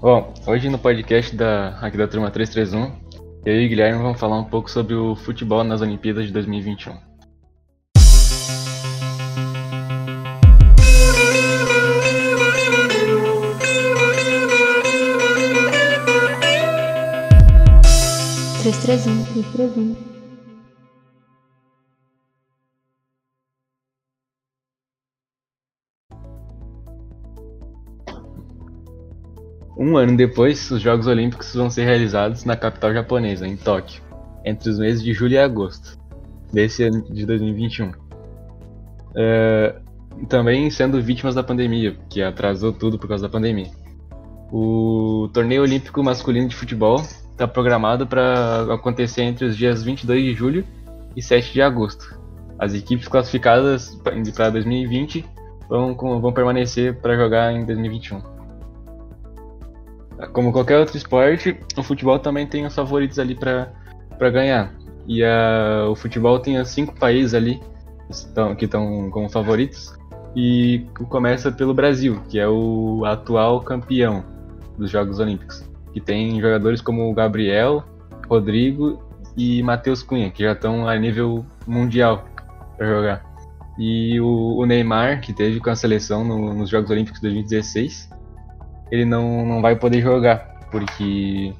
Bom, hoje no podcast da, aqui da turma 331, eu e o Guilherme vamos falar um pouco sobre o futebol nas Olimpíadas de 2021. Três, três, um, três, três, um. Um ano depois, os Jogos Olímpicos vão ser realizados na capital japonesa, em Tóquio, entre os meses de julho e agosto desse ano de 2021. É, também sendo vítimas da pandemia, que atrasou tudo por causa da pandemia. O torneio olímpico masculino de futebol está programado para acontecer entre os dias 22 de julho e 7 de agosto. As equipes classificadas para 2020 vão, vão permanecer para jogar em 2021. Como qualquer outro esporte, o futebol também tem os favoritos ali para ganhar. E a, o futebol tem os cinco países ali que estão como favoritos. E começa pelo Brasil, que é o atual campeão dos Jogos Olímpicos. Que tem jogadores como o Gabriel, Rodrigo e Matheus Cunha, que já estão a nível mundial para jogar. E o, o, Neymar, que teve com a seleção no, nos Jogos Olímpicos de 2016, ele não, não vai poder jogar, porque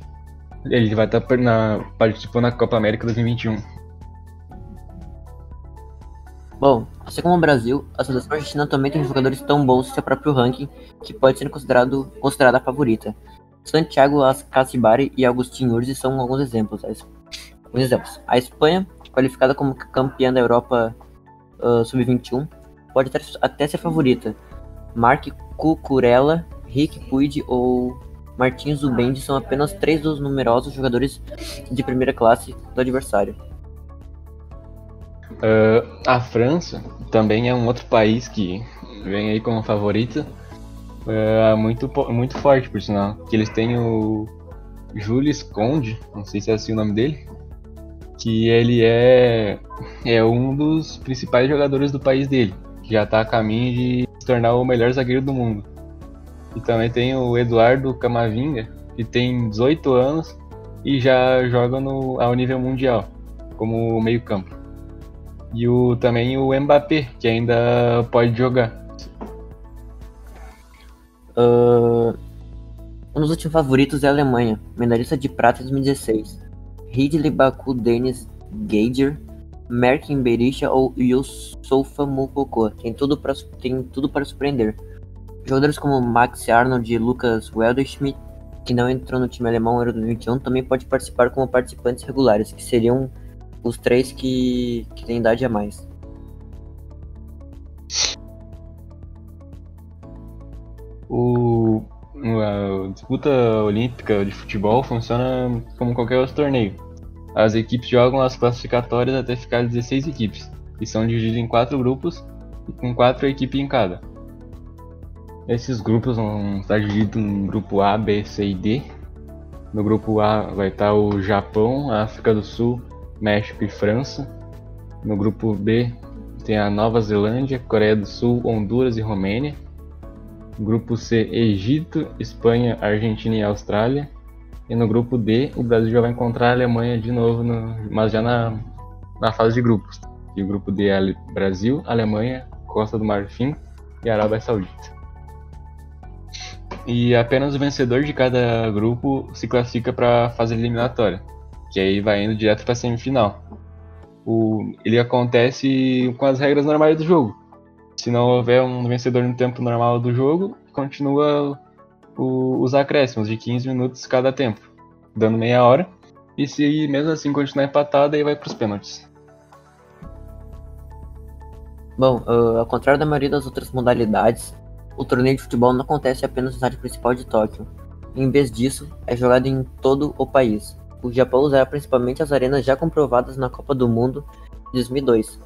ele vai estar tá na, participando na Copa América 2021. Bom, assim como o Brasil, a seleção argentina também tem jogadores tão bons em seu próprio ranking que pode ser considerado, considerada a favorita. Santiago Casibari e Agustin Urzi são alguns exemplos. Alguns exemplos. A Espanha, qualificada como campeã da Europa uh, Sub-21, pode até ser favorita. Mark Cucurella Rick Puig ou Martins Zubendi são apenas três dos numerosos jogadores de primeira classe do adversário. Uh, a França também é um outro país que vem aí como favorita, uh, muito, muito forte por sinal. Que eles têm o Jules Conde, não sei se é assim o nome dele, que ele é, é um dos principais jogadores do país dele, que já está a caminho de se tornar o melhor zagueiro do mundo. E também tem o Eduardo Camavinga, que tem 18 anos e já joga no, ao nível mundial, como meio campo. E o, também o Mbappé, que ainda pode jogar. Uh, um dos últimos favoritos é a Alemanha, medalhista de prata 2016. Ridley Baku Dennis Geiger, Merkin Berisha ou Yusufa Mukoko. Tem tudo para tem tudo para surpreender. Jogadores como Max Arnold e Lucas Welderschmidt, que não entrou no time alemão Euro 2021, também pode participar como participantes regulares, que seriam os três que, que têm idade a mais. O, a disputa olímpica de futebol funciona como qualquer outro torneio. As equipes jogam as classificatórias até ficar 16 equipes, e são divididas em quatro grupos, com quatro equipes em cada. Esses grupos vão estar divididos em grupo A, B, C e D. No grupo A vai estar o Japão, África do Sul, México e França. No grupo B tem a Nova Zelândia, Coreia do Sul, Honduras e Romênia. Grupo C, Egito, Espanha, Argentina e Austrália. E no grupo D, o Brasil já vai encontrar a Alemanha de novo, no, mas já na, na fase de grupos. E o grupo D é Brasil, Alemanha, Costa do Marfim e Arábia Saudita. E apenas o vencedor de cada grupo se classifica para a fase eliminatória, que aí vai indo direto para a semifinal. O, ele acontece com as regras normais do jogo. Se não houver um vencedor no tempo normal do jogo, continua o, os acréscimos de 15 minutos cada tempo, dando meia hora. E se mesmo assim continuar empatado, aí vai para os pênaltis. Bom, uh, ao contrário da maioria das outras modalidades, o torneio de futebol não acontece apenas no estádio principal de Tóquio. Em vez disso, é jogado em todo o país. O Japão usará principalmente as arenas já comprovadas na Copa do Mundo de 2002.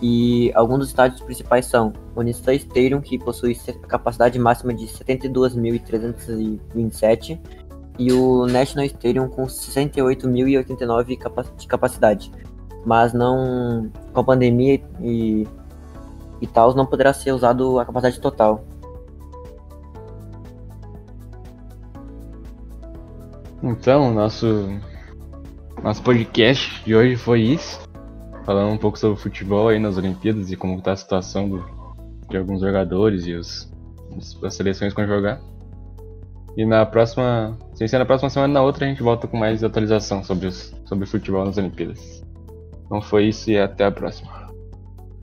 E alguns dos estádios principais são o Nissan Stadium, que possui capacidade máxima de 72.327, e o National Stadium com 68.089 de capacidade. Mas não com a pandemia e, e tal, não poderá ser usado a capacidade total. Então, nosso nosso podcast de hoje foi isso. Falando um pouco sobre futebol aí nas Olimpíadas e como está a situação do, de alguns jogadores e os, as seleções que vão jogar. E na próxima, sem ser na próxima semana, na outra a gente volta com mais atualização sobre, os, sobre futebol nas Olimpíadas. Então foi isso e até a próxima.